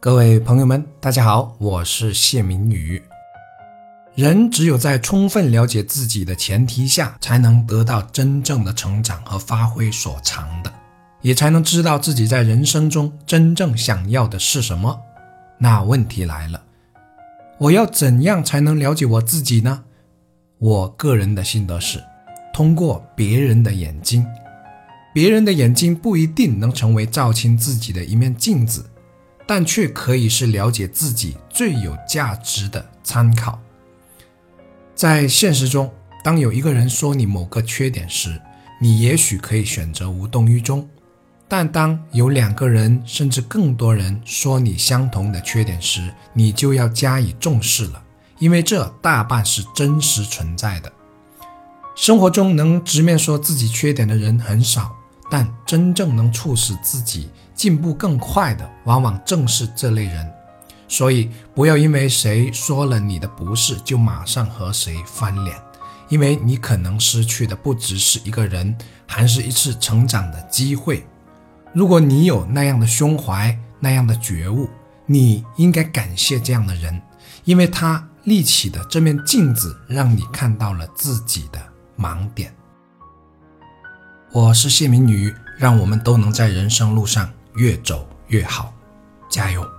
各位朋友们，大家好，我是谢明宇。人只有在充分了解自己的前提下，才能得到真正的成长和发挥所长的，也才能知道自己在人生中真正想要的是什么。那问题来了，我要怎样才能了解我自己呢？我个人的心得是，通过别人的眼睛。别人的眼睛不一定能成为照清自己的一面镜子。但却可以是了解自己最有价值的参考。在现实中，当有一个人说你某个缺点时，你也许可以选择无动于衷；但当有两个人甚至更多人说你相同的缺点时，你就要加以重视了，因为这大半是真实存在的。生活中能直面说自己缺点的人很少。但真正能促使自己进步更快的，往往正是这类人。所以，不要因为谁说了你的不是，就马上和谁翻脸，因为你可能失去的不只是一个人，还是一次成长的机会。如果你有那样的胸怀，那样的觉悟，你应该感谢这样的人，因为他立起的这面镜子，让你看到了自己的盲点。我是谢明宇，让我们都能在人生路上越走越好，加油！